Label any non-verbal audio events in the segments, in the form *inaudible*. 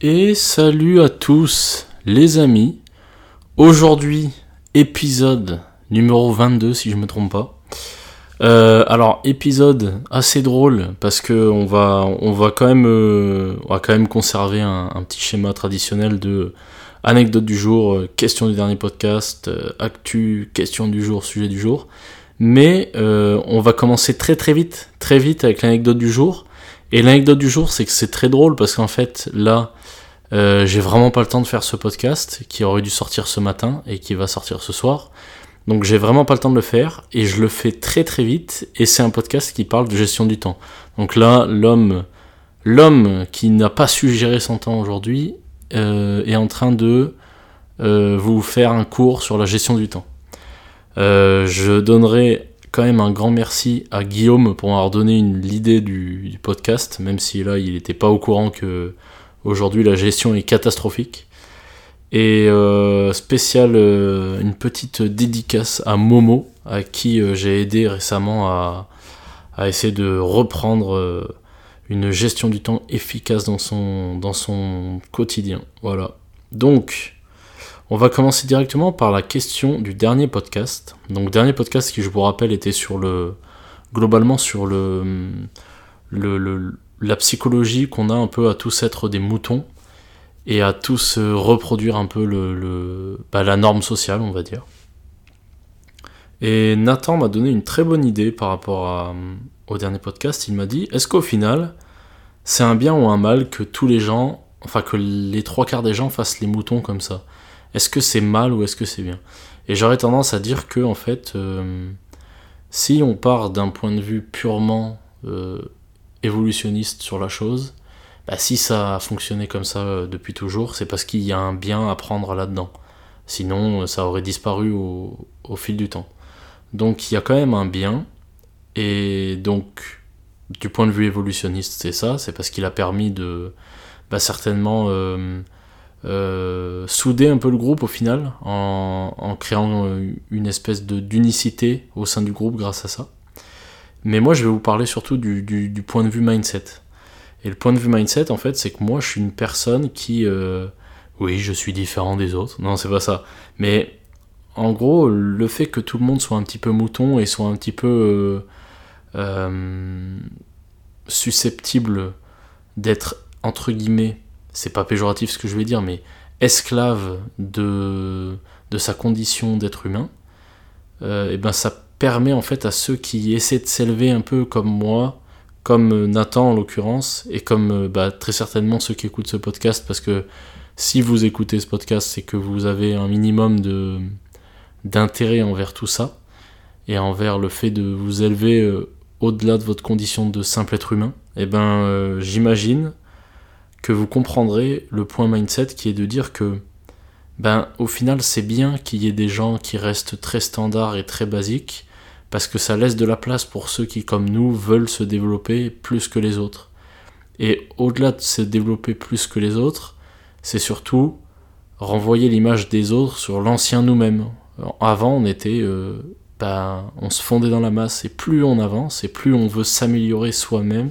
Et salut à tous les amis. Aujourd'hui, épisode numéro 22 si je me trompe pas. Euh, alors épisode assez drôle parce que on va on va quand même euh, conserver un, petit schéma traditionnel de anecdote du jour, euh, question du dernier podcast, actu, question du jour, sujet du jour. Mais on va commencer très très vite, très vite avec l'anecdote du jour. Et l'anecdote du jour, c'est que c'est très drôle parce qu'en fait, là, euh, j'ai vraiment pas le temps de faire ce podcast qui aurait dû sortir ce matin et qui va sortir ce soir. Donc j'ai vraiment pas le temps de le faire et je le fais très très vite et c'est un podcast qui parle de gestion du temps. Donc là, l'homme, l'homme qui n'a pas su gérer son temps aujourd'hui euh, est en train de euh, vous faire un cours sur la gestion du temps. je donnerai quand même un grand merci à Guillaume pour m'avoir donné l'idée du, podcast, même si là il n'était pas au courant que aujourd'hui la gestion est catastrophique. Et euh, spécial, euh, une petite dédicace à Momo, à qui euh, j'ai aidé récemment à, essayer de reprendre une gestion du temps efficace dans son quotidien. Voilà. Donc, on va commencer directement par la question du dernier podcast. Donc dernier podcast qui je vous rappelle était sur le globalement sur le, la psychologie qu'on a un peu à tous être des moutons et à tous reproduire un peu bah, la norme sociale, on va dire. Et Nathan m'a donné une très bonne idée par rapport à, au dernier podcast. Il m'a dit est-ce qu'au final, c'est un bien ou un mal que tous les gens, enfin que les trois quarts des gens fassent les moutons comme ça? Est-ce que c'est mal ou est-ce que c'est bien? Et j'aurais tendance à dire que, en fait, euh, si on part d'un point de vue purement euh, évolutionniste sur la chose, bah, si ça a fonctionné comme ça euh, depuis toujours, c'est parce qu'il y a un bien à prendre là-dedans. Sinon, ça aurait disparu au, fil du temps. Donc, il y a quand même un bien, et donc, du point de vue évolutionniste, c'est ça, c'est parce qu'il a permis de, bah, certainement, souder un peu le groupe au final en, créant euh, une espèce d'unicité au sein du groupe grâce à ça. Mais moi je vais vous parler surtout du, point de vue mindset. Et le point de vue mindset en fait c'est que moi je suis une personne qui... Euh, oui je suis différent des autres, non c'est pas ça. Mais en gros le fait que tout le monde soit un petit peu mouton et soit un petit peu susceptible d'être entre guillemets c'est pas péjoratif ce que je vais dire, mais esclave de, sa condition d'être humain, et euh, eh ben ça permet en fait à ceux qui essaient de s'élever un peu comme moi, comme Nathan en l'occurrence, et comme euh, bah, très certainement ceux qui écoutent ce podcast, parce que si vous écoutez ce podcast, c'est que vous avez un minimum de d'intérêt envers tout ça, et envers le fait de vous élever euh, au-delà de votre condition de simple être humain, et eh ben j'imagine que vous comprendrez le point mindset qui est de dire que ben au final c'est bien qu'il y ait des gens qui restent très standards et très basiques parce que ça laisse de la place pour ceux qui comme nous veulent se développer plus que les autres. Et au-delà de se développer plus que les autres, c'est surtout renvoyer l'image des autres sur l'ancien nous-mêmes. Avant on était euh, ben, on se fondait dans la masse et plus on avance et plus on veut s'améliorer soi-même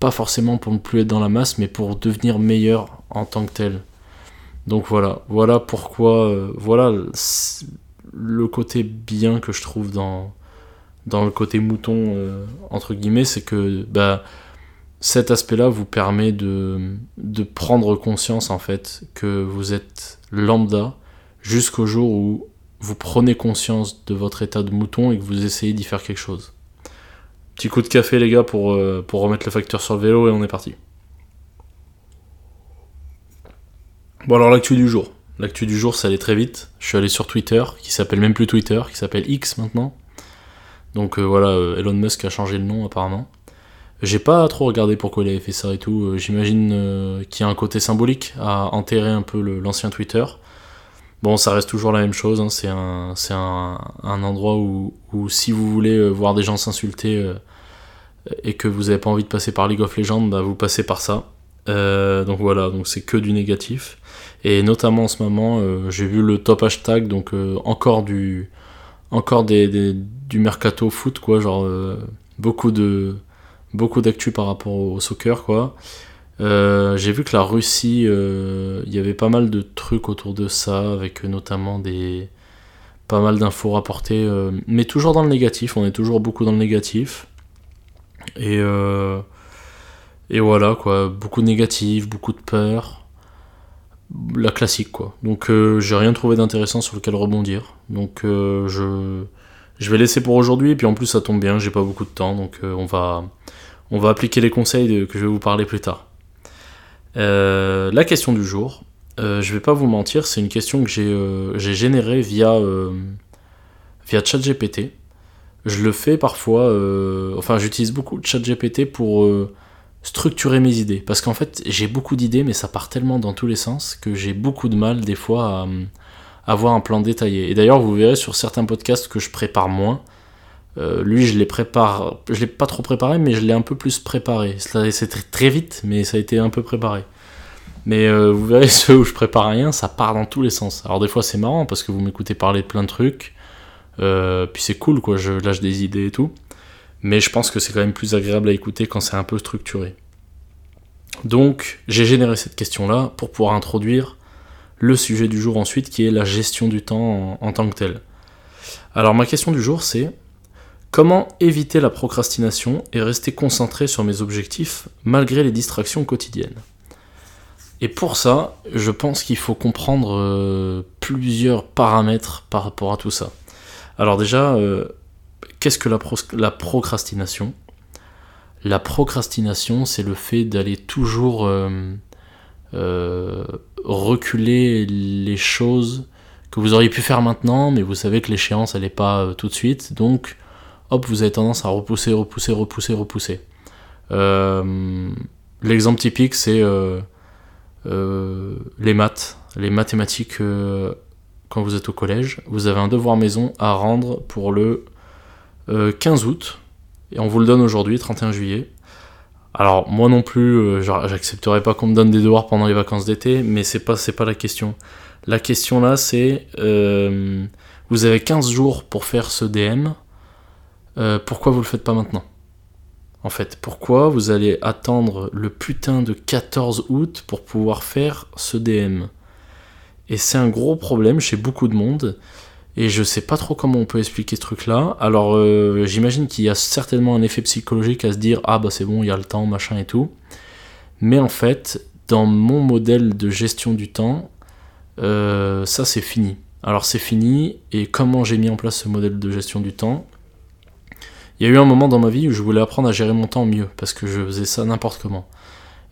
pas forcément pour ne plus être dans la masse, mais pour devenir meilleur en tant que tel. Donc voilà, voilà pourquoi, euh, voilà le côté bien que je trouve dans, dans le côté mouton, euh, entre guillemets, c'est que bah, cet aspect-là vous permet de, de prendre conscience en fait que vous êtes lambda jusqu'au jour où vous prenez conscience de votre état de mouton et que vous essayez d'y faire quelque chose. Petit coup de café, les gars, pour, euh, pour remettre le facteur sur le vélo et on est parti. Bon, alors l'actu du jour. L'actu du jour, ça allait très vite. Je suis allé sur Twitter, qui s'appelle même plus Twitter, qui s'appelle X maintenant. Donc euh, voilà, euh, Elon Musk a changé le nom apparemment. J'ai pas trop regardé pourquoi il avait fait ça et tout. J'imagine qu'il y a un côté symbolique à enterrer un peu l'ancien Twitter. Bon, ça reste toujours la même chose. Hein. C'est un, un, un, endroit où, où, si vous voulez voir des gens s'insulter et que vous n'avez pas envie de passer par League of Legends, bah vous passez par ça. Euh, donc voilà, donc c'est que du négatif. Et notamment en ce moment, euh, j'ai vu le top hashtag, donc euh, encore du encore des, du mercato foot quoi, genre beaucoup de beaucoup d'actu par rapport au soccer quoi. J'ai vu que la Russie, il y avait pas mal de trucs autour de ça, avec notamment des pas mal d'infos rapportées, mais toujours dans le négatif. On est toujours beaucoup dans le négatif. Et et voilà quoi, beaucoup de négatif, beaucoup de peur la classique quoi. Donc euh, j'ai rien trouvé d'intéressant sur lequel rebondir. Donc euh, je, je vais laisser pour aujourd'hui, et puis en plus ça tombe bien, j'ai pas beaucoup de temps, donc euh, on, va, on va appliquer les conseils que je vais vous parler plus tard. La question du jour, je vais pas vous mentir, c'est une question que j'ai générée via, via ChatGPT. Je le fais parfois, enfin j'utilise beaucoup ChatGPT pour structurer mes idées. Parce qu'en fait, j'ai beaucoup d'idées, mais ça part tellement dans tous les sens que j'ai beaucoup de mal des fois à, avoir un plan détaillé. Et d'ailleurs, vous verrez sur certains podcasts que je prépare moins. Euh, lui, je l'ai prépare, je l'ai pas trop préparé, mais je l'ai un peu plus préparé. C'est très, vite, mais ça a été un peu préparé. Mais euh, vous verrez *laughs* ceux où je prépare rien, ça part dans tous les sens. Alors des fois c'est marrant parce que vous m'écoutez parler de plein de trucs, euh, puis c'est cool quoi, je lâche des idées et tout mais je pense que c'est quand même plus agréable à écouter quand c'est un peu structuré. Donc j'ai généré cette question-là pour pouvoir introduire le sujet du jour ensuite qui est la gestion du temps en, tant que tel. Alors ma question du jour c'est comment éviter la procrastination et rester concentré sur mes objectifs malgré les distractions quotidiennes? Et pour ça, je pense qu'il faut comprendre euh, plusieurs paramètres par rapport à tout ça. Alors déjà, euh, Qu'est-ce que la, procrastination? La procrastination, c'est le fait d'aller toujours euh, reculer les choses que vous auriez pu faire maintenant, mais vous savez que l'échéance, elle n'est pas tout de suite. Donc, hop, vous avez tendance à repousser, repousser, repousser, repousser. L'exemple typique, c'est les maths, les mathématiques quand vous êtes au collège. Vous avez un devoir maison à rendre pour le 15 euh, août, et on vous le donne aujourd'hui, 31 juillet. Alors moi non plus, euh, j'accepterai pas qu'on me donne des devoirs pendant les vacances d'été, mais c'est pas c'est pas la question. La question là, c'est euh, vous avez 15 jours pour faire ce DM. Pourquoi vous le faites pas maintenant? En fait, pourquoi vous allez attendre le putain de 14 août pour pouvoir faire ce DM Et c'est un gros problème chez beaucoup de monde. Et je sais pas trop comment on peut expliquer ce truc-là. Alors euh, j'imagine qu'il y a certainement un effet psychologique à se dire ah bah c'est bon, il y a le temps, machin et tout. Mais en fait, dans mon modèle de gestion du temps, euh, ça c'est fini. Alors c'est fini, et comment j'ai mis en place ce modèle de gestion du temps? Il y a eu un moment dans ma vie où je voulais apprendre à gérer mon temps mieux, parce que je faisais ça n'importe comment.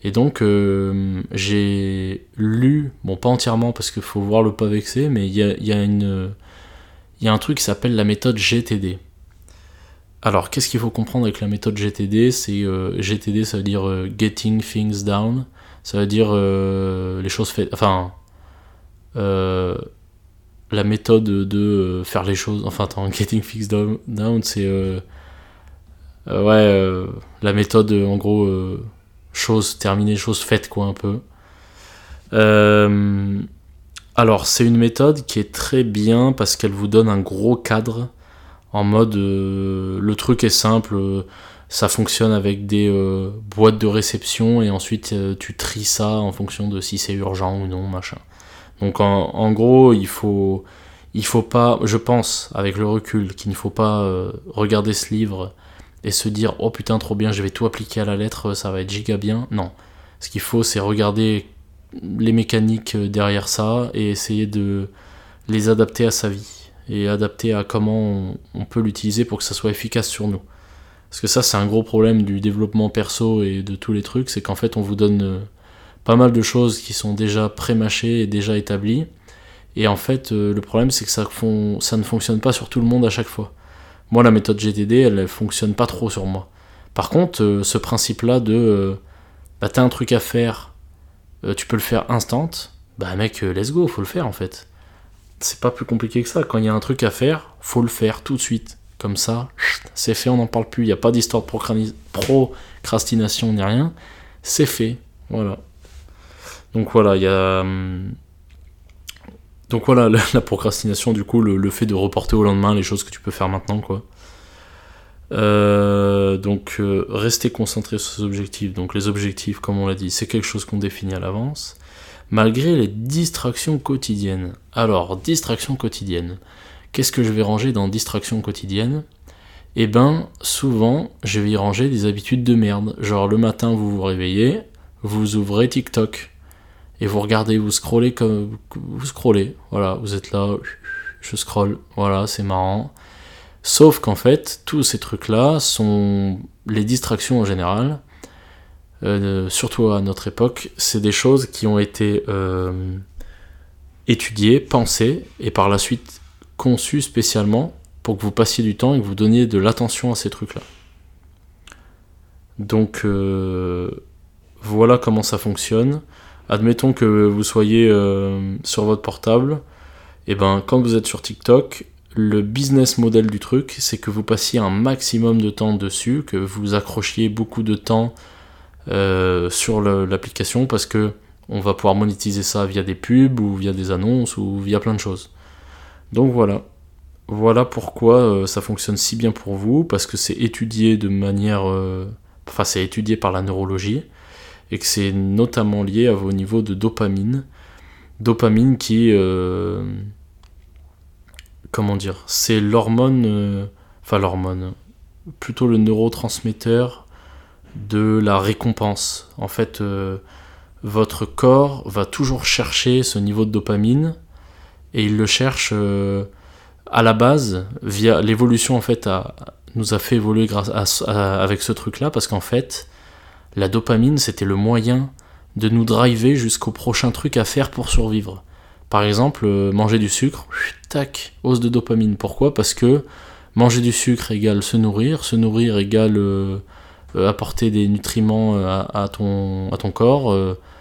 Et donc euh, j'ai lu, bon pas entièrement parce qu'il faut voir le pas vexé, mais il y y a il y a un truc qui s'appelle la méthode GTD. Alors, qu'est-ce qu'il faut comprendre avec la méthode GTD C'est euh, GTD, ça veut dire euh, Getting Things Down. Ça veut dire les choses faites. Enfin, la méthode de faire les choses. Enfin, attends, *laughs* Getting Things Down, down c'est ouais, la méthode en gros choses terminées, choses faites quoi un peu. Alors, c'est une méthode qui est très bien parce qu'elle vous donne un gros cadre en mode euh, le truc est simple, euh, ça fonctionne avec des euh, boîtes de réception et ensuite tu tries ça en fonction de si c'est urgent ou non, machin. Donc en, gros, il faut, il faut pas, je pense, avec le recul, qu'il ne faut pas regarder ce livre et se dire oh putain trop bien, je vais tout appliquer à la lettre, ça va être giga bien. Non. Ce qu'il faut, c'est regarder les mécaniques euh, derrière ça et essayer de les adapter à sa vie et adapter à comment on, peut l'utiliser pour que ça soit efficace sur nous. Parce que ça, c'est un gros problème du développement perso et de tous les trucs, c'est qu'en fait, on vous donne euh, pas mal de choses qui sont déjà pré-mâchées et déjà établies. Et en fait, euh, le problème, c'est que ça ne fonctionne pas sur tout le monde à chaque fois. Moi, la méthode GTD, elle, fonctionne pas trop sur moi. Par contre, ce principe-là de bah, t'as un truc à faire, euh, tu peux le faire instant, bah mec, euh, let's go, faut le faire en fait. C'est pas plus compliqué que ça. Quand il y a un truc à faire, faut le faire tout de suite. Comme ça, c'est fait, on n'en parle plus. Il n'y a pas d'histoire de procrastination ni rien. C'est fait. Voilà. Donc voilà, il y a. Hum, donc voilà, la, procrastination, du coup, le, fait de reporter au lendemain les choses que tu peux faire maintenant, quoi. Euh, donc euh, restez concentré sur ces objectifs. Donc les objectifs, comme on l'a dit, c'est quelque chose qu'on définit à l'avance. Malgré les distractions quotidiennes. Alors, distractions quotidiennes. Qu'est-ce que je vais ranger dans distractions quotidiennes? Eh ben, souvent, je vais y ranger des habitudes de merde. Genre le matin, vous vous réveillez, vous ouvrez TikTok et vous regardez, vous scrollez comme vous scrollez. Voilà, vous êtes là, je scroll. Voilà, c'est marrant. Sauf qu'en fait, tous ces trucs-là sont les distractions en général. Euh, surtout à notre époque, c'est des choses qui ont été euh, étudiées, pensées et par la suite conçues spécialement pour que vous passiez du temps et que vous donniez de l'attention à ces trucs-là. Donc euh, voilà comment ça fonctionne. Admettons que vous soyez sur votre portable, et ben quand vous êtes sur TikTok, le business model du truc, c'est que vous passiez un maximum de temps dessus, que vous accrochiez beaucoup de temps euh, sur l'application parce que on va pouvoir monétiser ça via des pubs ou via des annonces ou via plein de choses. Donc voilà. Voilà pourquoi euh, ça fonctionne si bien pour vous, parce que c'est étudié de manière... Euh, enfin c'est étudié par la neurologie, et que c'est notamment lié à vos niveaux de dopamine. Dopamine qui comment dire, c'est l'hormone, euh, enfin l'hormone, plutôt le neurotransmetteur de la récompense. En fait, euh, votre corps va toujours chercher ce niveau de dopamine et il le cherche euh, à la base via l'évolution en fait nous a fait évoluer grâce avec ce truc là parce qu'en fait la dopamine c'était le moyen de nous driver jusqu'au prochain truc à faire pour survivre. Par exemple, euh, manger du sucre, tac, hausse de dopamine. Pourquoi? Parce que manger du sucre égale se nourrir, se nourrir égale euh, euh, apporter des nutriments à, ton, à ton corps.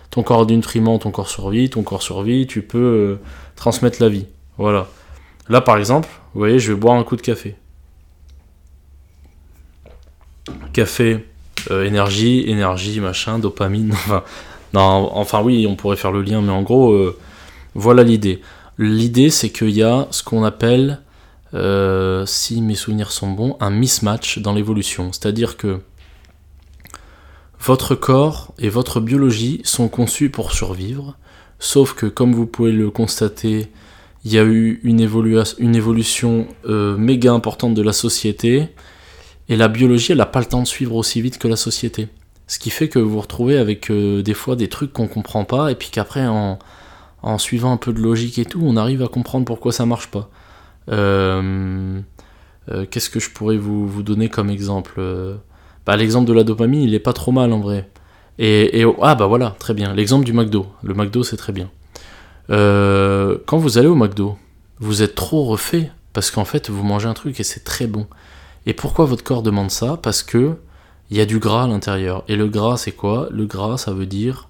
ton corps a des nutriments, ton corps survit, ton corps survit, tu peux transmettre la vie. Voilà. Là, par exemple, vous voyez, je vais boire un coup de café. Café, énergie, énergie, machin, dopamine. *laughs* Enfin, non, enfin oui, on pourrait faire le lien, mais en gros voilà l'idée. L'idée, c'est qu'il y a ce qu'on appelle, euh, si mes souvenirs sont bons, un mismatch dans l'évolution. C'est-à-dire que votre corps et votre biologie sont conçus pour survivre, sauf que, comme vous pouvez le constater, il y a eu une, évolution euh, méga importante de la société, et la biologie, elle n'a pas le temps de suivre aussi vite que la société. Ce qui fait que vous vous retrouvez avec euh, des fois des trucs qu'on comprend pas, et puis qu'après, en suivant un peu de logique et tout, on arrive à comprendre pourquoi ça marche pas. Euh, euh, qu'est-ce que je pourrais vous, donner comme exemple bah, L'exemple de la dopamine, il est pas trop mal en vrai. Et, ah bah voilà, très bien. L'exemple du McDo. Le McDo, c'est très bien. quand vous allez au McDo, vous êtes trop refait parce qu'en fait, vous mangez un truc et c'est très bon. Et pourquoi votre corps demande ça? Parce que il y a du gras à l'intérieur. Et le gras, c'est quoi? Le gras, ça veut dire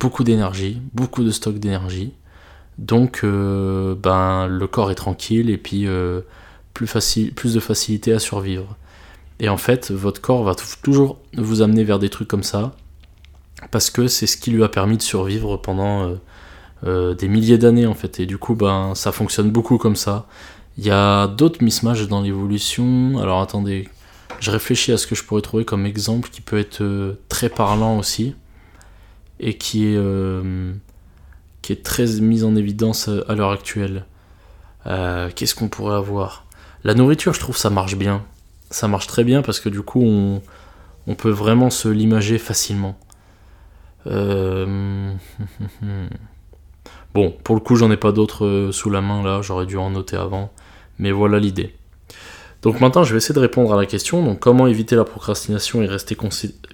beaucoup d'énergie, beaucoup de stock d'énergie. Donc euh, ben, le corps est tranquille et puis euh, plus, de facilité à survivre. Et en fait, votre corps va toujours vous amener vers des trucs comme ça, parce que c'est ce qui lui a permis de survivre pendant euh, des milliers d'années en fait. Et du coup, ben, ça fonctionne beaucoup comme ça. Il y a d'autres mismatchs dans l'évolution. Alors attendez, je réfléchis à ce que je pourrais trouver comme exemple qui peut être très parlant aussi et qui est, euh, qui est très mise en évidence à l'heure actuelle. Euh, qu'est-ce qu'on pourrait avoir? La nourriture, je trouve, ça marche bien. Ça marche très bien parce que du coup, on, on peut vraiment se l'imager facilement. Euh, *laughs* bon, pour le coup, j'en ai pas d'autres sous la main là, j'aurais dû en noter avant. Mais voilà l'idée. Donc maintenant, je vais essayer de répondre à la question. Donc, comment éviter la procrastination et rester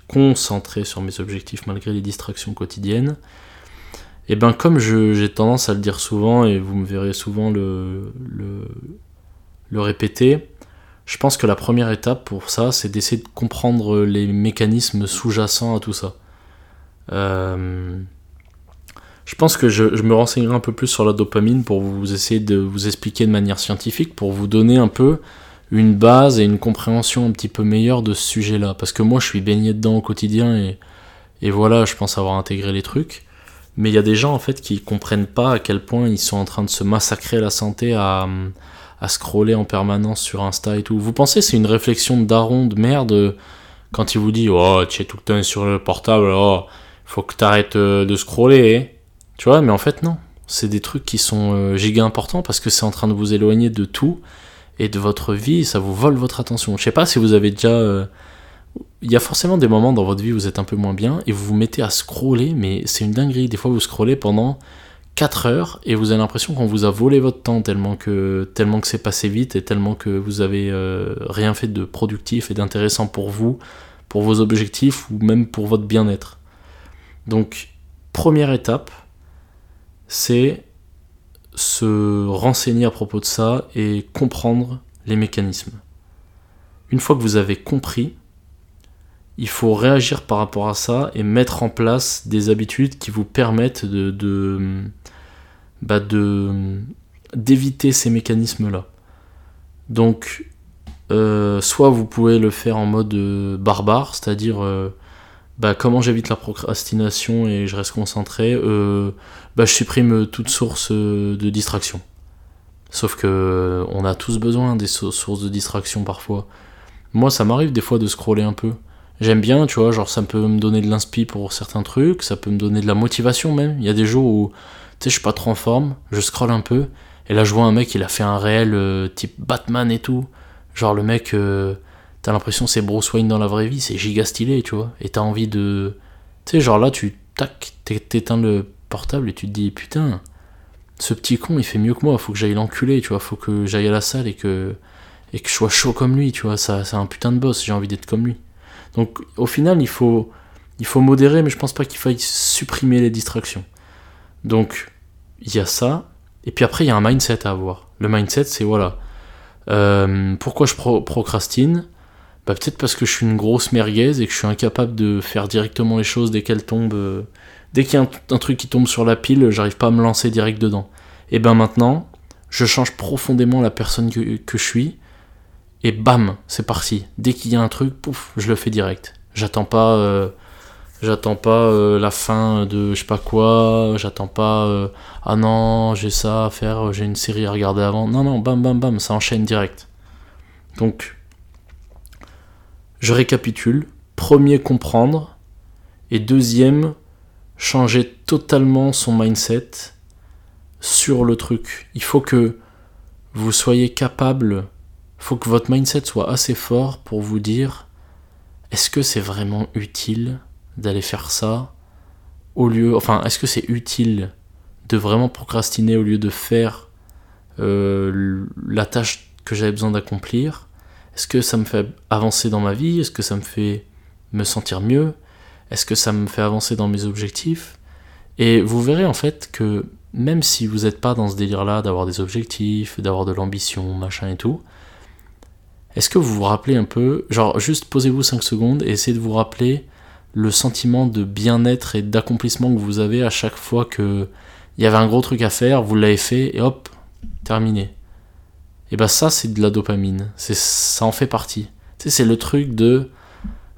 concentré sur mes objectifs malgré les distractions quotidiennes? Et eh bien, comme j'ai tendance à le dire souvent, et vous me verrez souvent le, le, répéter, je pense que la première étape pour ça, c'est d'essayer de comprendre les mécanismes sous-jacents à tout ça. Euh, je pense que je, je, me renseignerai un peu plus sur la dopamine pour vous essayer de vous expliquer de manière scientifique, pour vous donner un peu une base et une compréhension un petit peu meilleure de ce sujet-là. Parce que moi, je suis baigné dedans au quotidien et, et voilà, je pense avoir intégré les trucs. Mais il y a des gens en fait qui comprennent pas à quel point ils sont en train de se massacrer la santé à, à scroller en permanence sur Insta et tout. Vous pensez c'est une réflexion de daron de merde quand il vous dit oh tu es tout le temps sur le portable, oh faut que t'arrêtes de scroller, hein. Tu vois, mais en fait non. C'est des trucs qui sont giga importants parce que c'est en train de vous éloigner de tout et de votre vie, ça vous vole votre attention. Je sais pas si vous avez déjà il y a forcément des moments dans votre vie où vous êtes un peu moins bien et vous vous mettez à scroller, mais c'est une dinguerie. Des fois, vous scrollez pendant 4 heures et vous avez l'impression qu'on vous a volé votre temps tellement que, tellement que c'est passé vite et tellement que vous avez euh, rien fait de productif et d'intéressant pour vous, pour vos objectifs ou même pour votre bien-être. Donc, première étape, c'est se renseigner à propos de ça et comprendre les mécanismes. Une fois que vous avez compris, il faut réagir par rapport à ça et mettre en place des habitudes qui vous permettent de, bah d'éviter ces mécanismes-là. Donc, euh, soit vous pouvez le faire en mode euh, barbare, c'est-à-dire euh, bah, comment j'évite la procrastination et je reste concentré, bah, je supprime toute source de distraction. Sauf que on a tous besoin des sources de distraction parfois. Moi, ça m'arrive des fois de scroller un peu. J'aime bien, tu vois, genre ça peut me donner de l'inspi pour certains trucs, ça peut me donner de la motivation même. Il y a des jours où, tu sais, je suis pas trop en forme, je scrolle un peu, et là je vois un mec, il a fait un réel euh, type Batman et tout. Genre le mec, euh, t'as l'impression c'est Bruce Wayne dans la vraie vie, c'est giga stylé, tu vois. Et t'as envie de... Tu sais, genre là, tu, tac, t'éteins le portable et tu te dis, putain, ce petit con, il fait mieux que moi, faut que j'aille l'enculer, tu vois, faut que j'aille à la salle et que, et que je sois chaud comme lui, tu vois, ça, c'est un putain de boss, j'ai envie d'être comme lui. Donc au final, il faut, il faut modérer, mais je pense pas qu'il faille supprimer les distractions. Donc il y a ça, et puis après il y a un mindset à avoir. Le mindset, c'est voilà, euh, pourquoi je procrastine? Bah, Peut-être parce que je suis une grosse merguez et que je suis incapable de faire directement les choses dès qu'elles tombent. Euh, dès qu'il y a un, truc qui tombe sur la pile, j'arrive pas à me lancer direct dedans. Et ben maintenant, je change profondément la personne que, que je suis et bam, c'est parti. Dès qu'il y a un truc, pouf, je le fais direct. J'attends pas, euh, j'attends pas euh, la fin de je sais pas quoi. J'attends pas euh, ah non j'ai ça à faire, j'ai une série à regarder avant. Non non, bam bam bam, ça enchaîne direct. Donc, je récapitule. Premier, comprendre. Et deuxième, changer totalement son mindset sur le truc. Il faut que vous soyez capable faut que votre mindset soit assez fort pour vous dire est-ce que c'est vraiment utile d'aller faire ça au lieu enfin est-ce que c'est utile de vraiment procrastiner au lieu de faire euh, la tâche que j'avais besoin d'accomplir? Est-ce que ça me fait avancer dans ma vie? Est-ce que ça me fait me sentir mieux? Est-ce que ça me fait avancer dans mes objectifs? Et vous verrez en fait que même si vous n'êtes pas dans ce délire là d'avoir des objectifs d'avoir de l'ambition machin et tout est-ce que vous vous rappelez un peu, genre juste posez-vous 5 secondes et essayez de vous rappeler le sentiment de bien-être et d'accomplissement que vous avez à chaque fois que il y avait un gros truc à faire, vous l'avez fait et hop, terminé. Et bah ça c'est de la dopamine, c'est ça en fait partie. Tu sais, c'est le truc de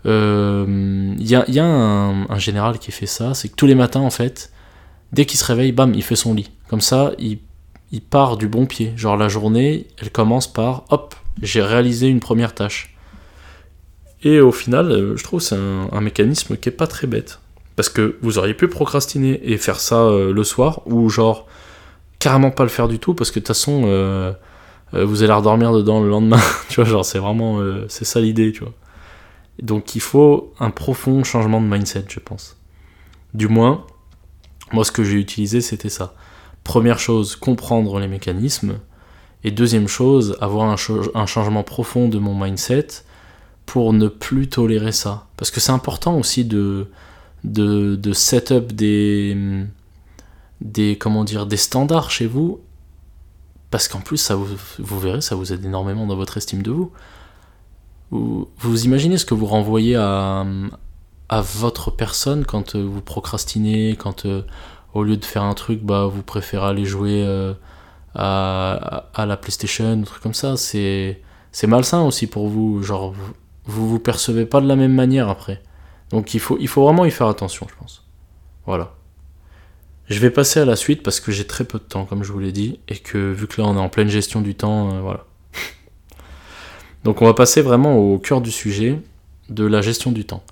il euh, y a, y a un, général qui fait ça, c'est que tous les matins en fait, dès qu'il se réveille, bam, il fait son lit. Comme ça, il, il part du bon pied. Genre la journée, elle commence par hop, j'ai réalisé une première tâche. Et au final, euh, je trouve que c'est un, mécanisme qui est pas très bête. Parce que vous auriez pu procrastiner et faire ça euh, le soir, ou genre carrément pas le faire du tout, parce que de toute façon, vous allez redormir dedans le lendemain. *laughs* tu vois, genre c'est vraiment, c'est ça l'idée, tu vois. Donc il faut un profond changement de mindset, je pense. Du moins, moi ce que j'ai utilisé, c'était ça. Première chose, comprendre les mécanismes. Et deuxième chose, avoir un, changement profond de mon mindset pour ne plus tolérer ça. Parce que c'est important aussi de set up des, des, comment dire, des standards chez vous. Parce qu'en plus, ça vous, vous verrez, ça vous aide énormément dans votre estime de vous. Vous, vous imaginez ce que vous renvoyez à, votre personne quand vous procrastinez, quand euh, au lieu de faire un truc, bah, vous préférez aller jouer euh, à, la PlayStation, un truc comme ça, c'est malsain aussi pour vous. Genre, vous vous percevez pas de la même manière après. Donc il faut, il faut vraiment y faire attention, je pense. Voilà. Je vais passer à la suite parce que j'ai très peu de temps, comme je vous l'ai dit, et que vu que là on est en pleine gestion du temps, euh, voilà. *laughs* Donc on va passer vraiment au cœur du sujet de la gestion du temps.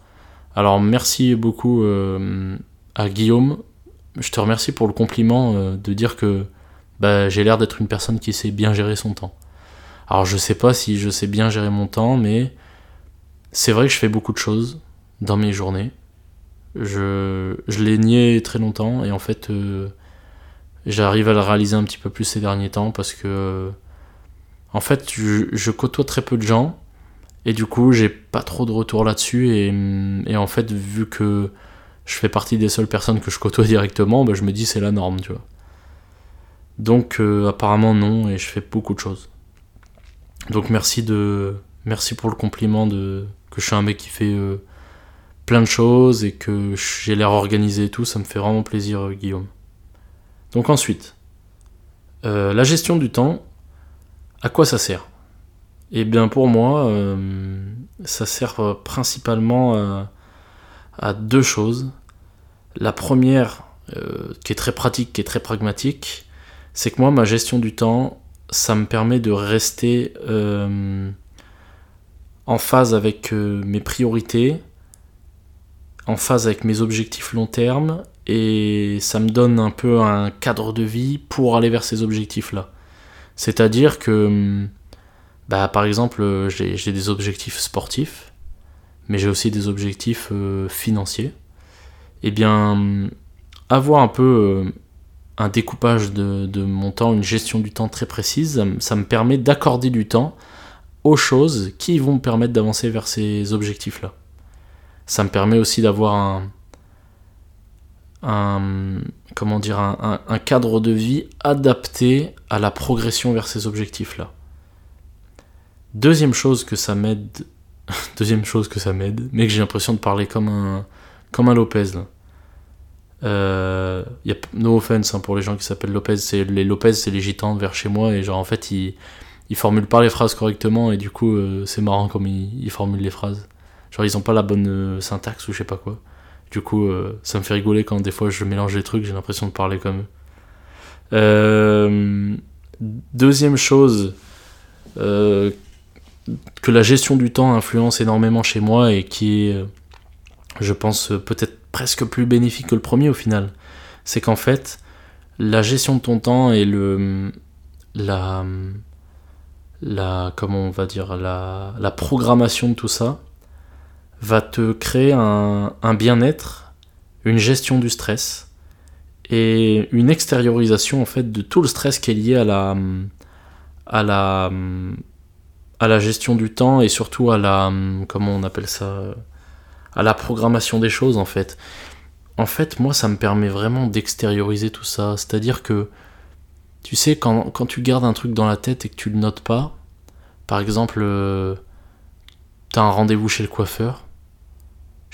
Alors merci beaucoup euh, à Guillaume. Je te remercie pour le compliment euh, de dire que bah, j'ai l'air d'être une personne qui sait bien gérer son temps. Alors je sais pas si je sais bien gérer mon temps, mais c'est vrai que je fais beaucoup de choses dans mes journées. Je, l'ai nié très longtemps et en fait euh, j'arrive à le réaliser un petit peu plus ces derniers temps parce que en fait je, côtoie très peu de gens et du coup j'ai pas trop de retour là-dessus et, et, en fait vu que je fais partie des seules personnes que je côtoie directement, bah, je me dis c'est la norme, tu vois. Donc euh, apparemment non et je fais beaucoup de choses. Donc merci de merci pour le compliment de que je suis un mec qui fait euh, plein de choses et que j'ai l'air organisé et tout, ça me fait vraiment plaisir euh, Guillaume. Donc ensuite, euh, la gestion du temps, à quoi ça sert? Eh bien pour moi, euh, ça sert principalement à, deux choses. La première, qui est très pratique, qui est très pragmatique, c'est que moi, ma gestion du temps, ça me permet de rester en phase avec mes priorités, en phase avec mes objectifs long terme, et ça me donne un peu un cadre de vie pour aller vers ces objectifs-là. C'est-à-dire que, bah, par exemple, j'ai des objectifs sportifs, mais j'ai aussi des objectifs euh, financiers. Et bien, avoir un peu euh, un découpage de, de, mon temps, une gestion du temps très précise, ça me permet d'accorder du temps aux choses qui vont me permettre d'avancer vers ces objectifs-là. Ça me permet aussi d'avoir un, comment dire, un, cadre de vie adapté à la progression vers ces objectifs-là. Deuxième chose que ça m'aide, *laughs* deuxième chose que ça m'aide, mais que j'ai l'impression de parler comme un, comme un Lopez là. Euh, y a no offense hein, pour les gens qui s'appellent Lopez, c'est les Lopez, c'est les gitans vers chez moi et genre en fait ils, ils formulent pas les phrases correctement et du coup euh, c'est marrant comme ils, formulent les phrases. Genre ils ont pas la bonne euh, syntaxe ou je sais pas quoi. Du coup euh, ça me fait rigoler quand des fois je mélange les trucs, j'ai l'impression de parler comme eux. deuxième chose que la gestion du temps influence énormément chez moi et qui est je pense peut-être presque plus bénéfique que le premier au final. C'est qu'en fait, la gestion de ton temps et le la la comment on va dire la, la programmation de tout ça va te créer un, bien-être, une gestion du stress et une extériorisation en fait de tout le stress qui est lié à la à la à la gestion du temps et surtout à la comment on appelle ça à la programmation des choses en fait. En fait, moi, ça me permet vraiment d'extérioriser tout ça. C'est-à-dire que, tu sais, quand, quand, tu gardes un truc dans la tête et que tu le notes pas, par exemple, euh, t'as un rendez-vous chez le coiffeur,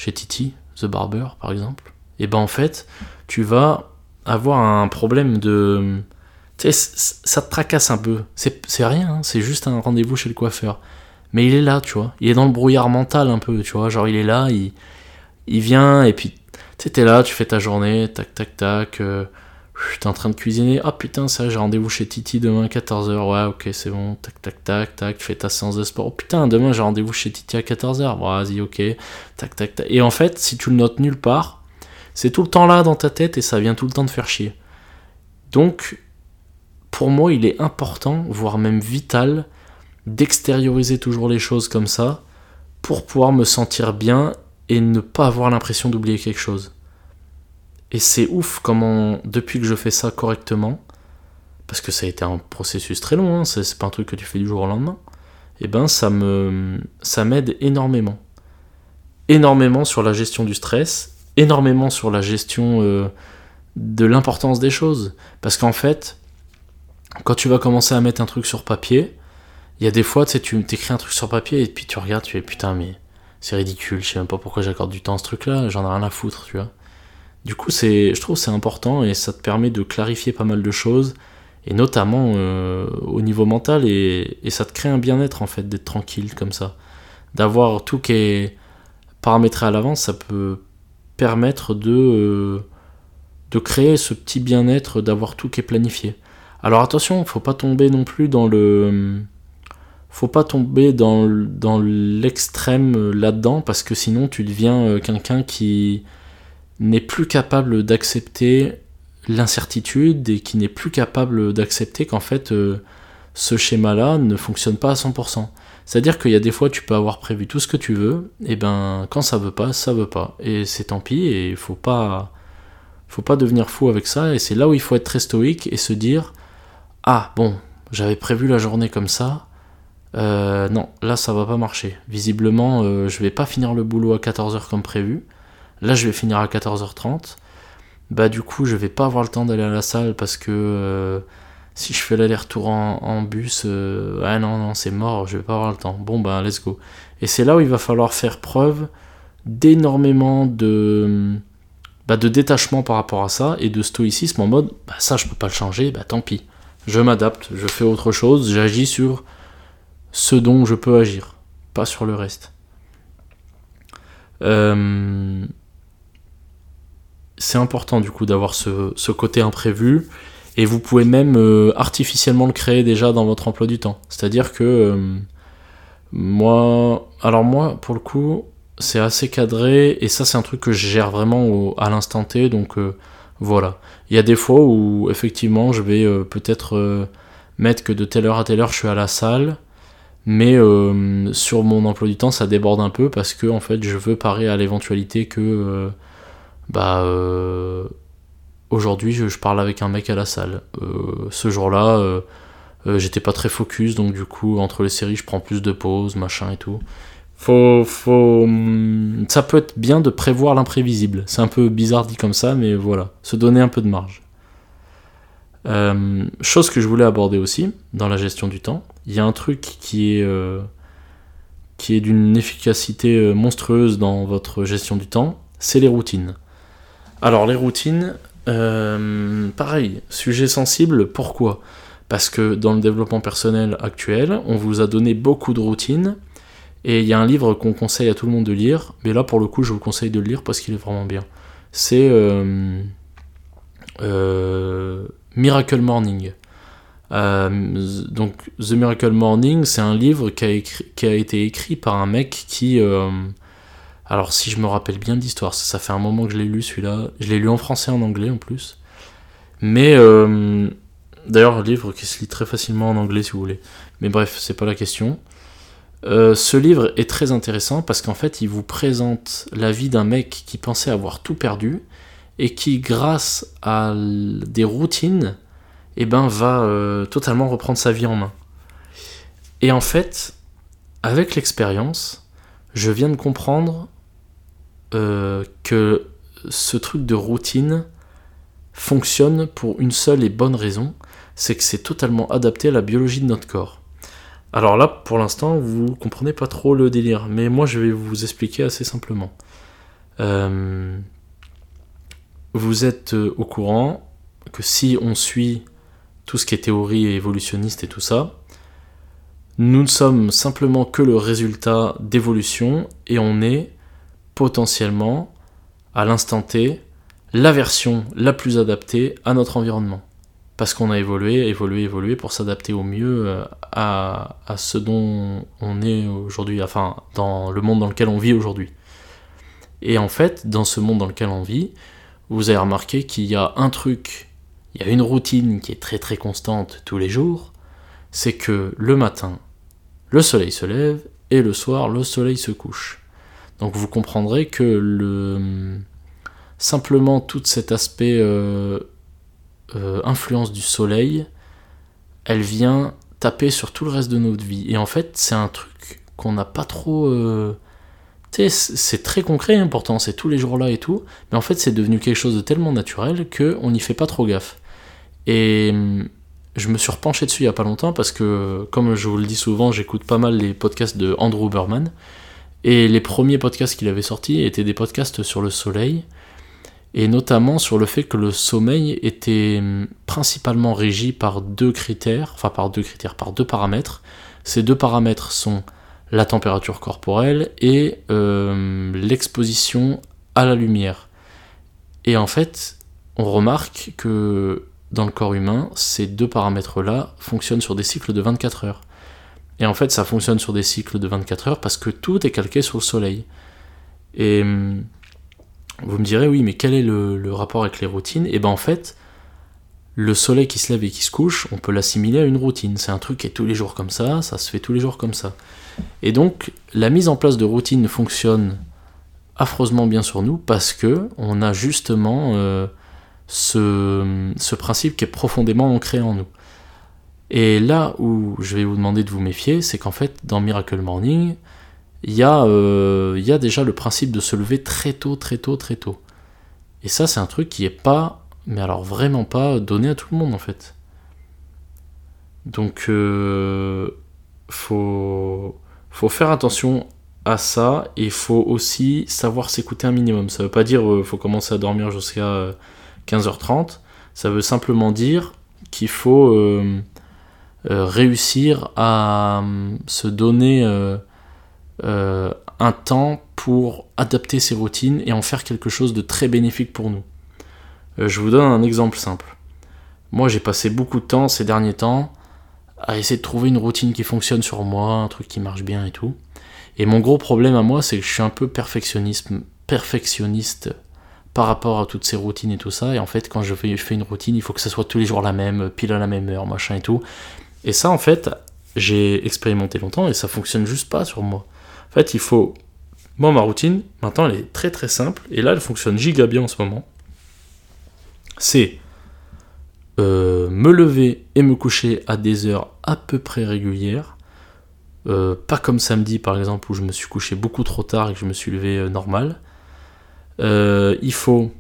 chez Titi, The Barber, par exemple, et ben en fait, tu vas avoir un problème de. Tu ça te tracasse un peu. C'est rien, hein, c'est juste un rendez-vous chez le coiffeur mais il est là, tu vois. Il est dans le brouillard mental un peu, tu vois. Genre, il est là, il, il vient, et puis, tu sais, t'es là, tu fais ta journée, tac, tac, tac. Euh, t'es en train de cuisiner. Ah putain, ça, j'ai rendez-vous chez Titi demain à 14h. Ouais, ok, c'est bon. Tac, tac, tac, tac. Fais ta séance de sport. Oh putain, demain, j'ai rendez-vous chez Titi à 14h. Vas-y, ok. Tac, tac, tac. Et en fait, si tu le notes nulle part, c'est tout le temps là dans ta tête et ça vient tout le temps te faire chier. Donc, pour moi, il est important, voire même vital, d'extérioriser toujours les choses comme ça pour pouvoir me sentir bien et ne pas avoir l'impression d'oublier quelque chose. Et c'est ouf comment, depuis que je fais ça correctement, parce que ça a été un processus très long, hein, c'est pas un truc que tu fais du jour au lendemain, et eh ben ça me ça m'aide énormément. Énormément sur la gestion du stress, énormément sur la gestion euh, de l'importance des choses. Parce qu'en fait, quand tu vas commencer à mettre un truc sur papier, il y a des fois, tu sais, tu écris un truc sur papier et puis tu regardes, tu fais putain, mais c'est ridicule, je sais même pas pourquoi j'accorde du temps à ce truc-là, j'en ai rien à foutre, tu vois. Du coup, c'est, je trouve c'est important et ça te permet de clarifier pas mal de choses, et notamment euh, au niveau mental, et, ça te crée un bien-être en fait d'être tranquille comme ça. D'avoir tout qui est paramétré à l'avance, ça peut permettre de, euh, de créer ce petit bien-être, d'avoir tout qui est planifié. Alors attention, faut pas tomber non plus dans le faut pas tomber dans, dans l'extrême là-dedans parce que sinon tu deviens euh, quelqu'un qui n'est plus capable d'accepter l'incertitude et qui n'est plus capable d'accepter qu'en fait euh, ce schéma-là ne fonctionne pas à 100%. C'est-à-dire qu'il y a des fois tu peux avoir prévu tout ce que tu veux, et ben quand ça veut pas, ça veut pas. Et c'est tant pis, et il faut pas, faut pas devenir fou avec ça, et c'est là où il faut être très stoïque et se dire Ah bon, j'avais prévu la journée comme ça, euh, non, là ça va pas marcher. Visiblement, euh, je vais pas finir le boulot à 14h comme prévu. Là, je vais finir à 14h30. Bah, du coup, je vais pas avoir le temps d'aller à la salle parce que euh, si je fais l'aller-retour en, bus, ah non, non, c'est mort, je vais pas avoir le temps. Bon, bah, let's go. Et c'est là où il va falloir faire preuve d'énormément de, bah, de détachement par rapport à ça et de stoïcisme en mode, bah, ça, je peux pas le changer, bah, tant pis. Je m'adapte, je fais autre chose, j'agis sur ce dont je peux agir, pas sur le reste. Euh, c'est important du coup d'avoir ce, côté imprévu et vous pouvez même euh, artificiellement le créer déjà dans votre emploi du temps. C'est-à-dire que euh, moi, alors moi pour le coup, c'est assez cadré et ça c'est un truc que je gère vraiment à l'instant T donc voilà. Il y a des fois où effectivement je vais peut-être mettre que de telle heure à telle heure je suis à la salle mais euh, sur mon emploi du temps, ça déborde un peu parce que en fait, je veux parer à l'éventualité que euh, bah euh, aujourd'hui, je, parle avec un mec à la salle. ce jour-là, j'étais pas très focus, donc du coup, entre les séries, je prends plus de pauses, machin et tout. Faut, faut, hum, ça peut être bien de prévoir l'imprévisible. C'est un peu bizarre dit comme ça, mais voilà, se donner un peu de marge. chose que je voulais aborder aussi dans la gestion du temps, il y a un truc qui est, euh, qui est d'une efficacité euh, monstrueuse dans votre gestion du temps, c'est les routines. Alors les routines, euh, pareil, sujet sensible, pourquoi? Parce que dans le développement personnel actuel, on vous a donné beaucoup de routines, et il y a un livre qu'on conseille à tout le monde de lire, mais là pour le coup je vous conseille de le lire parce qu'il est vraiment bien. C'est Miracle Morning. Euh, donc The Miracle Morning, c'est un livre qui a, été écrit par un mec qui... Euh, alors si je me rappelle bien d'histoire, ça, fait un moment que je l'ai lu celui-là. Je l'ai lu en français et en anglais en plus. Mais euh, d'ailleurs, un livre qui se lit très facilement en anglais si vous voulez. Mais bref, c'est pas la question. ce livre est très intéressant parce qu'en fait, il vous présente la vie d'un mec qui pensait avoir tout perdu et qui, grâce à des routines, eh ben, va euh, totalement reprendre sa vie en main. Et en fait, avec l'expérience, je viens de comprendre euh, que ce truc de routine fonctionne pour une seule et bonne raison, c'est que c'est totalement adapté à la biologie de notre corps. Alors là, pour l'instant, vous comprenez pas trop le délire, mais moi je vais vous expliquer assez simplement. Euh, vous êtes au courant que si on suit tout ce qui est théorie évolutionniste et tout ça. Nous ne sommes simplement que le résultat d'évolution et on est potentiellement, à l'instant T, la version la plus adaptée à notre environnement. Parce qu'on a évolué, évolué, évolué pour s'adapter au mieux euh, à, à, ce dont on est aujourd'hui, enfin, dans le monde dans lequel on vit aujourd'hui. Et en fait, dans ce monde dans lequel on vit, vous avez remarqué qu'il y a un truc il y a une routine qui est très très constante tous les jours, c'est que le matin, le soleil se lève et le soir, le soleil se couche. Donc vous comprendrez que le simplement tout cet aspect euh, euh, influence du soleil, elle vient taper sur tout le reste de notre vie. Et en fait, c'est un truc qu'on n'a pas trop. Euh, c'est très concret, important, c'est tous les jours là et tout, mais en fait, c'est devenu quelque chose de tellement naturel qu'on n'y fait pas trop gaffe. Et hum, je me suis repenché dessus il y a pas longtemps parce que, comme je vous le dis souvent, j'écoute pas mal les podcasts de Andrew Berman. Et les premiers podcasts qu'il avait sortis étaient des podcasts sur le soleil, et notamment sur le fait que le sommeil était hum, principalement régi par deux critères, enfin par deux critères, par deux paramètres. Ces deux paramètres sont la température corporelle et euh, l'exposition à la lumière. Et en fait, on remarque que dans le corps humain, ces deux paramètres-là fonctionnent sur des cycles de 24 heures. Et en fait, ça fonctionne sur des cycles de 24 heures parce que tout est calqué sur le soleil. Et hum, vous me direz, oui, mais quel est le, rapport avec les routines? Et eh bien en fait, le soleil qui se lève et qui se couche, on peut l'assimiler à une routine. C'est un truc qui est tous les jours comme ça, ça se fait tous les jours comme ça. Et donc, la mise en place de routines fonctionne affreusement bien sur nous parce que on a justement euh, ce, principe qui est profondément ancré en nous. Et là où je vais vous demander de vous méfier, c'est qu'en fait, dans Miracle Morning, il y, a, euh, il y a déjà le principe de se lever très tôt, très tôt, très tôt. Et ça, c'est un truc qui est pas, mais alors vraiment pas donné à tout le monde en fait. Donc, euh, faut, faire attention à ça et faut aussi savoir s'écouter un minimum. Ça veut pas dire euh, faut commencer à dormir jusqu'à 15h30. Euh, ça veut simplement dire qu'il faut euh, réussir à se donner un temps pour adapter ses routines et en faire quelque chose de très bénéfique pour nous. je vous donne un exemple simple. Moi j'ai passé beaucoup de temps ces derniers temps à essayer de trouver une routine qui fonctionne sur moi, un truc qui marche bien et tout. Et mon gros problème à moi, c'est que je suis un peu perfectionniste, perfectionniste par rapport à toutes ces routines et tout ça. Et en fait, quand je fais, je fais une routine, il faut que ça soit tous les jours la même, pile à la même heure, machin et tout. Et ça, en fait, j'ai expérimenté longtemps et ça fonctionne juste pas sur moi. En fait, il faut. Moi, ma routine, maintenant, elle est très très simple. Et là, elle fonctionne giga bien en ce moment. C'est euh, me lever et me coucher à des heures à peu près régulières. Euh, pas comme samedi par exemple où je me suis couché beaucoup trop tard et que je me suis levé euh, normal. il faut,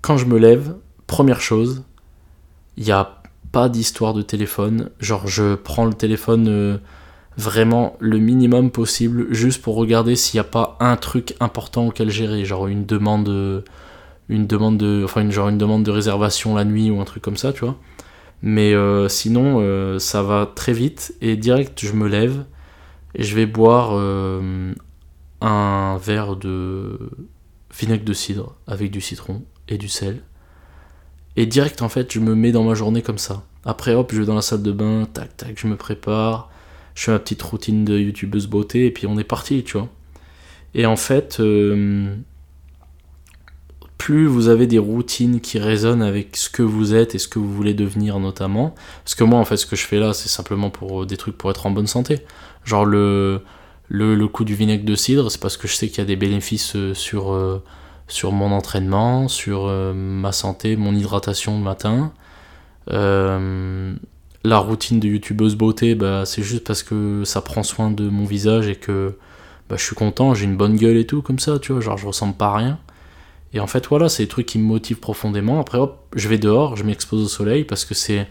quand je me lève, première chose, il n'y a pas d'histoire de téléphone. Genre je prends le téléphone vraiment le minimum possible juste pour regarder s'il n'y a pas un truc important auquel gérer. Genre une demande une demande de enfin une genre une demande de réservation la nuit ou un truc comme ça tu vois mais euh, sinon euh, ça va très vite et direct je me lève et je vais boire euh, un verre de vinaigre de cidre avec du citron et du sel et direct en fait je me mets dans ma journée comme ça après hop je vais dans la salle de bain tac tac je me prépare je fais ma petite routine de youtubeuse beauté et puis on est parti tu vois et en fait plus vous avez des routines qui résonnent avec ce que vous êtes et ce que vous voulez devenir notamment. Parce que moi, en fait, ce que je fais là, c'est simplement pour euh, des trucs pour être en bonne santé. Genre le, le, coup du vinaigre de cidre, c'est parce que je sais qu'il y a des bénéfices euh, sur, euh, sur mon entraînement, sur ma santé, mon hydratation le matin. la routine de youtubeuse beauté, bah, c'est juste parce que ça prend soin de mon visage et que bah, je suis content, j'ai une bonne gueule et tout, comme ça, tu vois, genre je ressemble pas à rien. Et en fait, voilà, c'est des trucs qui me motivent profondément. Après, hop, je vais dehors, je m'expose au soleil parce que c'est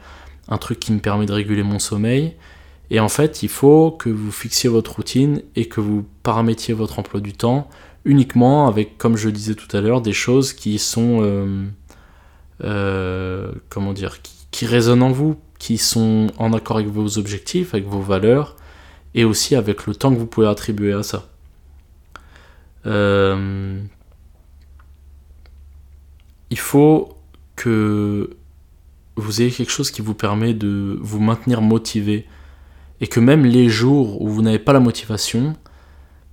un truc qui me permet de réguler mon sommeil. Et en fait, il faut que vous fixiez votre routine et que vous paramétriez votre emploi du temps uniquement avec, comme je disais tout à l'heure, des choses qui sont, euh, euh, comment dire, qui, résonnent en vous, qui sont en accord avec vos objectifs, avec vos valeurs, et aussi avec le temps que vous pouvez attribuer à ça. Euh, il faut que vous ayez quelque chose qui vous permet de vous maintenir motivé et que même les jours où vous n'avez pas la motivation,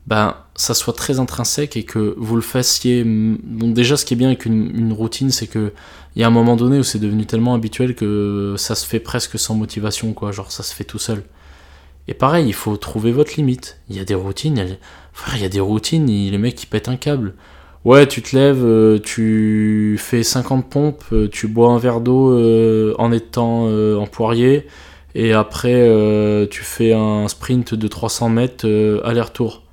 ben ça soit très intrinsèque et que vous le fassiez. Donc déjà, ce qui est bien avec une, routine, c'est que il y a un moment donné où c'est devenu tellement habituel que ça se fait presque sans motivation, quoi. Genre ça se fait tout seul. Et pareil, il faut trouver votre limite. Il y a des routines, frère, il y a des routines, les mecs qui pètent un câble. Ouais, tu te lèves, euh, tu fais 50 pompes, euh, tu bois un verre d'eau euh, en étant en poirier, et après tu fais un sprint de 300 mètres aller-retour.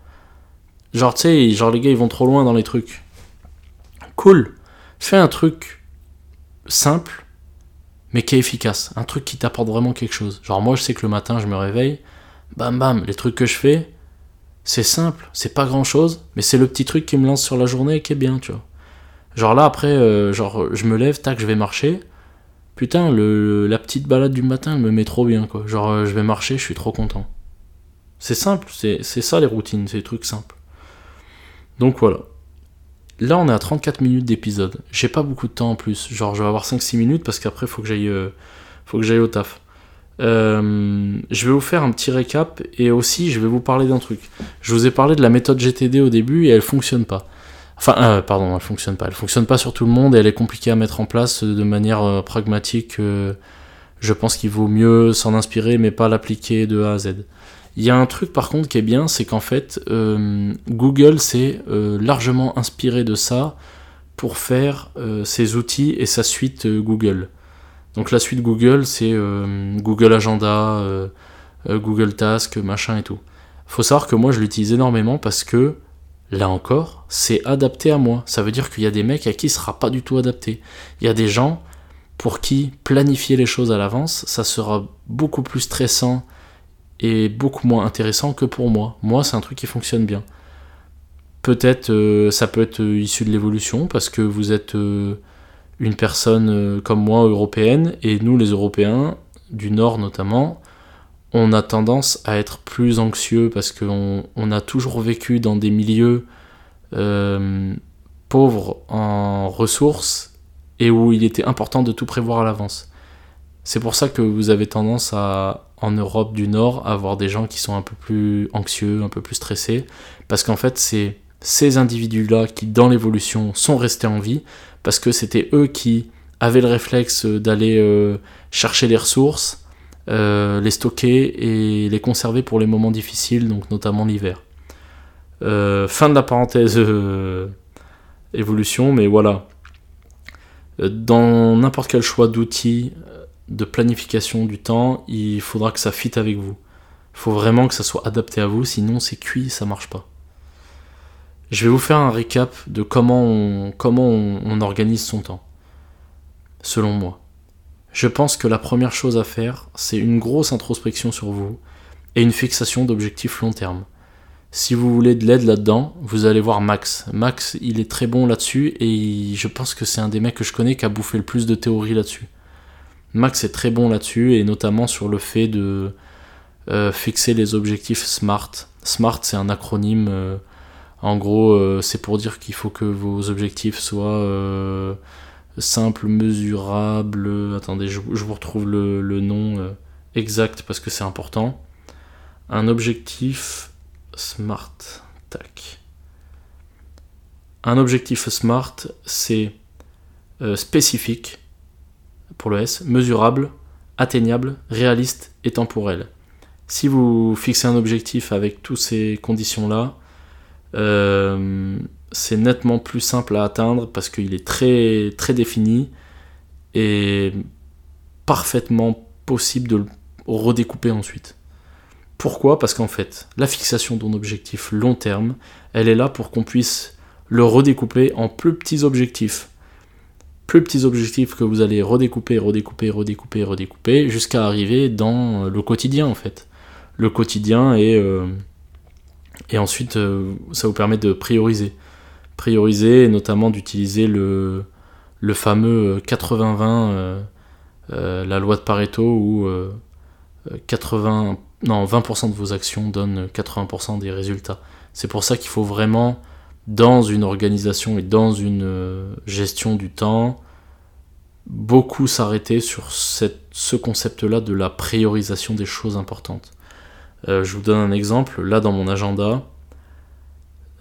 Genre, tu sais, genre les gars ils vont trop loin dans les trucs. Cool. Fais un truc simple, mais qui est efficace. Un truc qui t'apporte vraiment quelque chose. Genre, moi je sais que le matin je me réveille, bam bam, les trucs que je fais, c'est simple, c'est pas grand chose, mais c'est le petit truc qui me lance sur la journée et qui est bien, tu vois. Genre là, après, euh, genre, je me lève, tac, je vais marcher. Putain, le, la petite balade du matin, elle me met trop bien, quoi. Genre, euh, je vais marcher, je suis trop content. C'est simple, c'est ça les routines, c'est des trucs simples. Donc voilà. là, on est à 34 minutes d'épisode. J'ai pas beaucoup de temps en plus. Genre, je vais avoir 5-6 minutes parce qu'après, faut que j'aille euh, faut que au taf. Euh, je vais vous faire un petit récap et aussi je vais vous parler d'un truc. Je vous ai parlé de la méthode GTD au début et elle fonctionne pas. Enfin, euh, pardon, elle fonctionne pas. Elle fonctionne pas sur tout le monde et elle est compliquée à mettre en place de manière pragmatique. je pense qu'il vaut mieux s'en inspirer mais pas l'appliquer de A à Z. Il y a un truc par contre qui est bien, c'est qu'en fait, euh, Google s'est euh, largement inspiré de ça pour faire euh, ses outils et sa suite Google. Donc la suite Google, c'est Google Agenda, Google Task, machin et tout. Faut savoir que moi je l'utilise énormément parce que, là encore, c'est adapté à moi. Ça veut dire qu'il y a des mecs à qui ce sera pas du tout adapté. Il y a des gens pour qui planifier les choses à l'avance, ça sera beaucoup plus stressant est beaucoup moins intéressant que pour moi. Moi, c'est un truc qui fonctionne bien. Peut-être euh, ça peut être euh, issu de l'évolution parce que vous êtes euh, une personne comme moi européenne et nous les Européens du Nord notamment, on a tendance à être plus anxieux parce qu'on on a toujours vécu dans des milieux pauvres en ressources et où il était important de tout prévoir à l'avance. C'est pour ça que vous avez tendance à en Europe du Nord avoir des gens qui sont un peu plus anxieux, un peu plus stressés, parce qu'en fait c'est ces individus-là qui dans l'évolution sont restés en vie, parce que c'était eux qui avaient le réflexe d'aller euh, chercher les ressources, euh, les stocker et les conserver pour les moments difficiles, donc notamment l'hiver. Euh, fin de la parenthèse évolution, mais voilà. Dans n'importe quel choix d'outils, de planification du temps, il faudra que ça fitte avec vous. Il faut vraiment que ça soit adapté à vous, sinon c'est cuit, ça marche pas. Je vais vous faire un récap de comment on, comment on, organise son temps, selon moi. Je pense que la première chose à faire, c'est une grosse introspection sur vous et une fixation d'objectifs long terme. Si vous voulez de l'aide là-dedans, vous allez voir Max. Max, il est très bon là-dessus et je pense que c'est un des mecs que je connais qui a bouffé le plus de théories là-dessus. Max est très bon là-dessus, et notamment sur le fait de euh, fixer les objectifs SMART. SMART, c'est un acronyme. Euh, en gros, euh, c'est pour dire qu'il faut que vos objectifs soient simples, mesurables. Attendez, je, vous retrouve le, nom exact parce que c'est important. Un objectif SMART. Tac. Un objectif SMART, c'est spécifique, pour le S, mesurable, atteignable, réaliste et temporel. Si vous fixez un objectif avec toutes ces conditions-là, euh, c'est nettement plus simple à atteindre parce qu'il est très, très défini et parfaitement possible de le redécouper ensuite. Pourquoi? Parce qu'en fait, la fixation d'un objectif long terme, elle est là pour qu'on puisse le redécouper en plus petits objectifs plus petits objectifs que vous allez redécouper, redécouper, redécouper, redécouper, jusqu'à arriver dans le quotidien en fait. Le quotidien et, euh, et ensuite euh, ça vous permet de prioriser. Prioriser et notamment d'utiliser le, le fameux 80-20, euh, la loi de Pareto où 80, non, 20% de vos actions donnent 80% des résultats. C'est pour ça qu'il faut vraiment dans une organisation et dans une euh, gestion du temps, beaucoup s'arrêter sur ce concept-là de la priorisation des choses importantes. Euh, je vous donne un exemple, là dans mon agenda,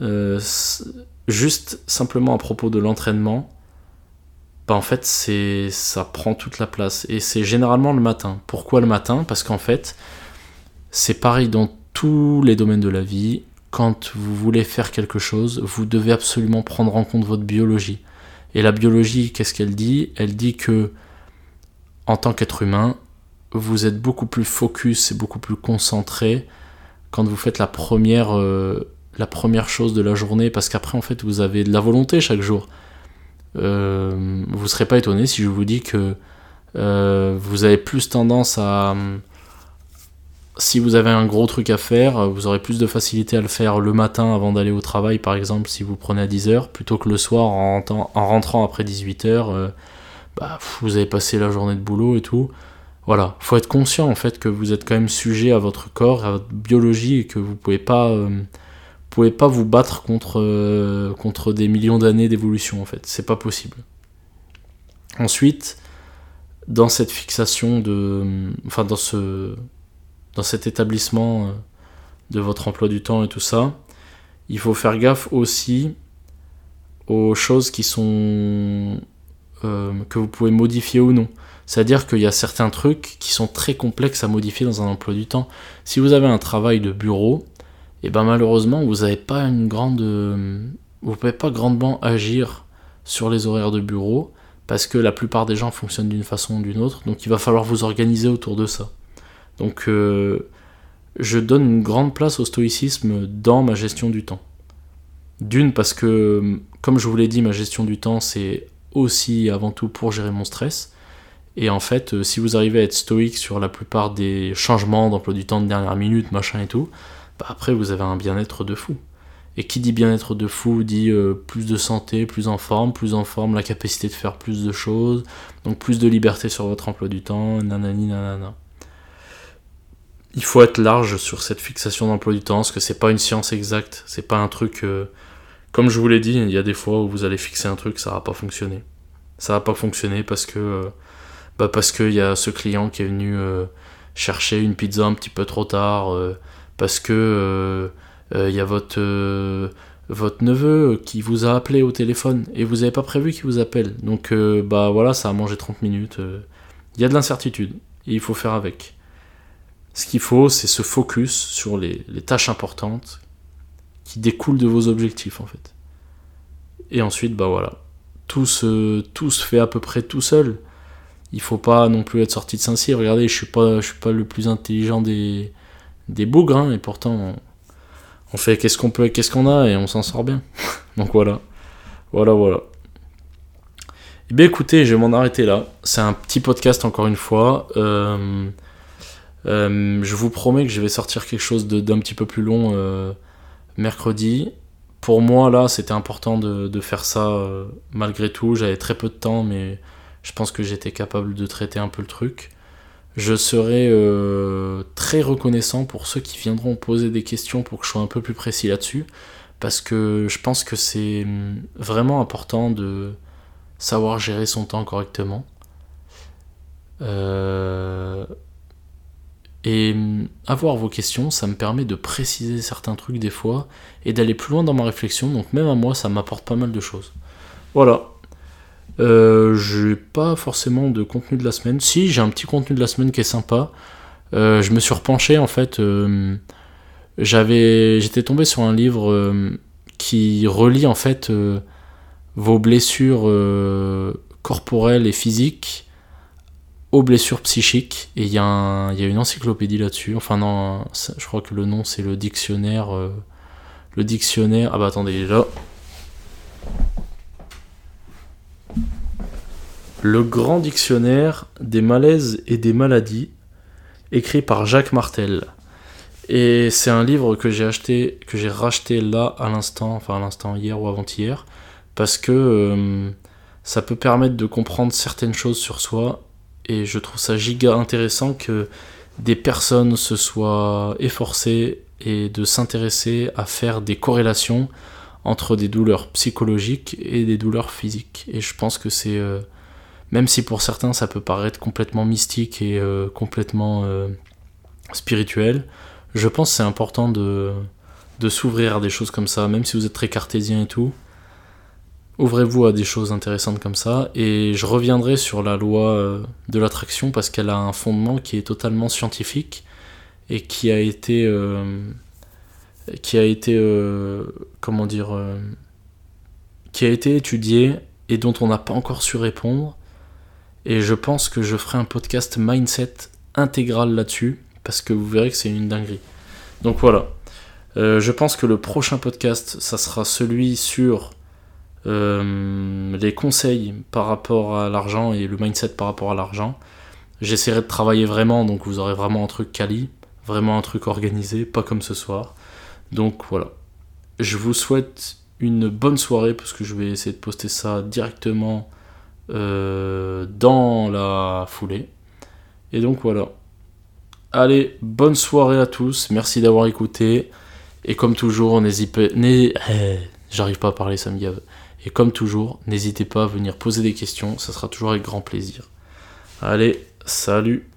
euh, juste simplement à propos de l'entraînement, bah en fait ça prend toute la place et c'est généralement le matin. Pourquoi le matin? Parce qu'en fait c'est pareil dans tous les domaines de la vie, quand vous voulez faire quelque chose, vous devez absolument prendre en compte votre biologie. Et la biologie, qu'est-ce qu'elle dit? Elle dit que, en tant qu'être humain, vous êtes beaucoup plus focus et beaucoup plus concentré quand vous faites la première, euh, la première chose de la journée, parce qu'après, en fait, vous avez de la volonté chaque jour. Euh, vous ne serez pas étonné si je vous dis que euh, vous avez plus tendance à si vous avez un gros truc à faire, vous aurez plus de facilité à le faire le matin avant d'aller au travail, par exemple, si vous prenez à 10h, plutôt que le soir en, rentrant, après 18h, euh, bah, vous avez passé la journée de boulot et tout. Voilà, faut être conscient en fait que vous êtes quand même sujet à votre corps, à votre biologie et que vous pouvez pas euh, pouvez pas vous battre contre, euh, contre des millions d'années d'évolution en fait. C'est pas possible. Ensuite, dans cette fixation de. Enfin, dans ce. Dans cet établissement euh, de votre emploi du temps et tout ça, il faut faire gaffe aussi aux choses qui sont. Euh, que vous pouvez modifier ou non. C'est-à-dire qu'il y a certains trucs qui sont très complexes à modifier dans un emploi du temps. Si vous avez un travail de bureau, et ben malheureusement vous n'avez pas une grande vous pouvez pas grandement agir sur les horaires de bureau parce que la plupart des gens fonctionnent d'une façon ou d'une autre donc il va falloir vous organiser autour de ça donc euh, je donne une grande place au stoïcisme dans ma gestion du temps d'une parce que comme je vous l'ai dit ma gestion du temps c'est aussi avant tout pour gérer mon stress et en fait euh, si vous arrivez à être stoïque sur la plupart des changements d'emploi du temps de dernière minute machin et tout bah, après vous avez un bien-être de fou. Et qui dit bien-être de fou dit euh, plus de santé, plus en forme, plus en forme, la capacité de faire plus de choses, donc plus de liberté sur votre emploi du temps, nanani nanana. Il faut être large sur cette fixation d'emploi du temps, parce que c'est pas une science exacte, c'est pas un truc. Euh, comme je vous l'ai dit, il y a des fois où vous allez fixer un truc, ça va pas fonctionner. Ça va pas fonctionner parce que. Euh, bah parce qu'il y a ce client qui est venu chercher une pizza un petit peu trop tard parce que il euh, euh, y a votre euh, votre neveu qui vous a appelé au téléphone et vous n'avez pas prévu qu'il vous appelle. Donc bah voilà, ça a mangé 30 minutes. Il y a de l'incertitude et il faut faire avec. Ce qu'il faut, c'est se focus sur les, tâches importantes qui découlent de vos objectifs en fait. Et ensuite, bah voilà, tout se, tout se fait à peu près tout seul. Il faut pas non plus être sorti de Saint-Cyr. Regardez, je suis pas, je suis pas le plus intelligent des, des bougres, hein, et pourtant on, fait qu'est-ce qu'on peut, qu'est-ce qu'on a, et on s'en sort bien. *laughs* Donc voilà, voilà, voilà. Eh bien écoutez, je vais m'en arrêter là. C'est un petit podcast encore une fois. Euh, je vous promets que je vais sortir quelque chose d'un petit peu plus long euh, mercredi. Pour moi, là, c'était important de, faire ça malgré tout. J'avais très peu de temps, mais je pense que j'étais capable de traiter un peu le truc. Je serai euh, très reconnaissant pour ceux qui viendront poser des questions pour que je sois un peu plus précis là-dessus, parce que je pense que c'est hum, vraiment important de savoir gérer son temps correctement. Euh, et hum, avoir vos questions, ça me permet de préciser certains trucs des fois et d'aller plus loin dans ma réflexion, donc même à moi, ça m'apporte pas mal de choses. Voilà, euh, j'ai pas forcément de contenu de la semaine. Si, j'ai un petit contenu de la semaine qui est sympa. Euh, je me suis repenché en fait. Euh, j'avais, j'étais tombé sur un livre qui relie en fait vos blessures corporelles et physiques aux blessures psychiques. Et il y, a une encyclopédie là-dessus. Enfin non, je crois que le nom c'est le dictionnaire. le dictionnaire. Ah bah attendez, là. Le grand dictionnaire des malaises et des maladies, écrit par Jacques Martel. Et c'est un livre que j'ai acheté, que j'ai racheté là à l'instant, enfin à l'instant hier ou avant-hier, parce que euh, ça peut permettre de comprendre certaines choses sur soi. Et je trouve ça giga intéressant que des personnes se soient efforcées et de s'intéresser à faire des corrélations entre des douleurs psychologiques et des douleurs physiques. Et je pense que c'est euh, même si pour certains ça peut paraître complètement mystique et euh, complètement euh, spirituel, je pense que c'est important de, de s'ouvrir à des choses comme ça, même si vous êtes très cartésien et tout. Ouvrez-vous à des choses intéressantes comme ça, et je reviendrai sur la loi euh, de l'attraction parce qu'elle a un fondement qui est totalement scientifique et qui a été, qui a été, comment dire, qui a été étudié et dont on n'a pas encore su répondre et je pense que je ferai un podcast mindset intégral là-dessus, parce que vous verrez que c'est une dinguerie. Donc voilà. Euh, je pense que le prochain podcast, ça sera celui sur euh, les conseils par rapport à l'argent et le mindset par rapport à l'argent. J'essaierai de travailler vraiment, donc vous aurez vraiment un truc quali, vraiment un truc organisé, pas comme ce soir. Donc voilà. Je vous souhaite une bonne soirée, parce que je vais essayer de poster ça directement euh, dans la foulée. Et donc voilà. Allez, bonne soirée à tous, merci d'avoir écouté. Et comme toujours, n'hésitez pas. J'arrive pas à parler, ça me gave. Et comme toujours, n'hésitez pas à venir poser des questions, ça sera toujours avec grand plaisir. Allez, salut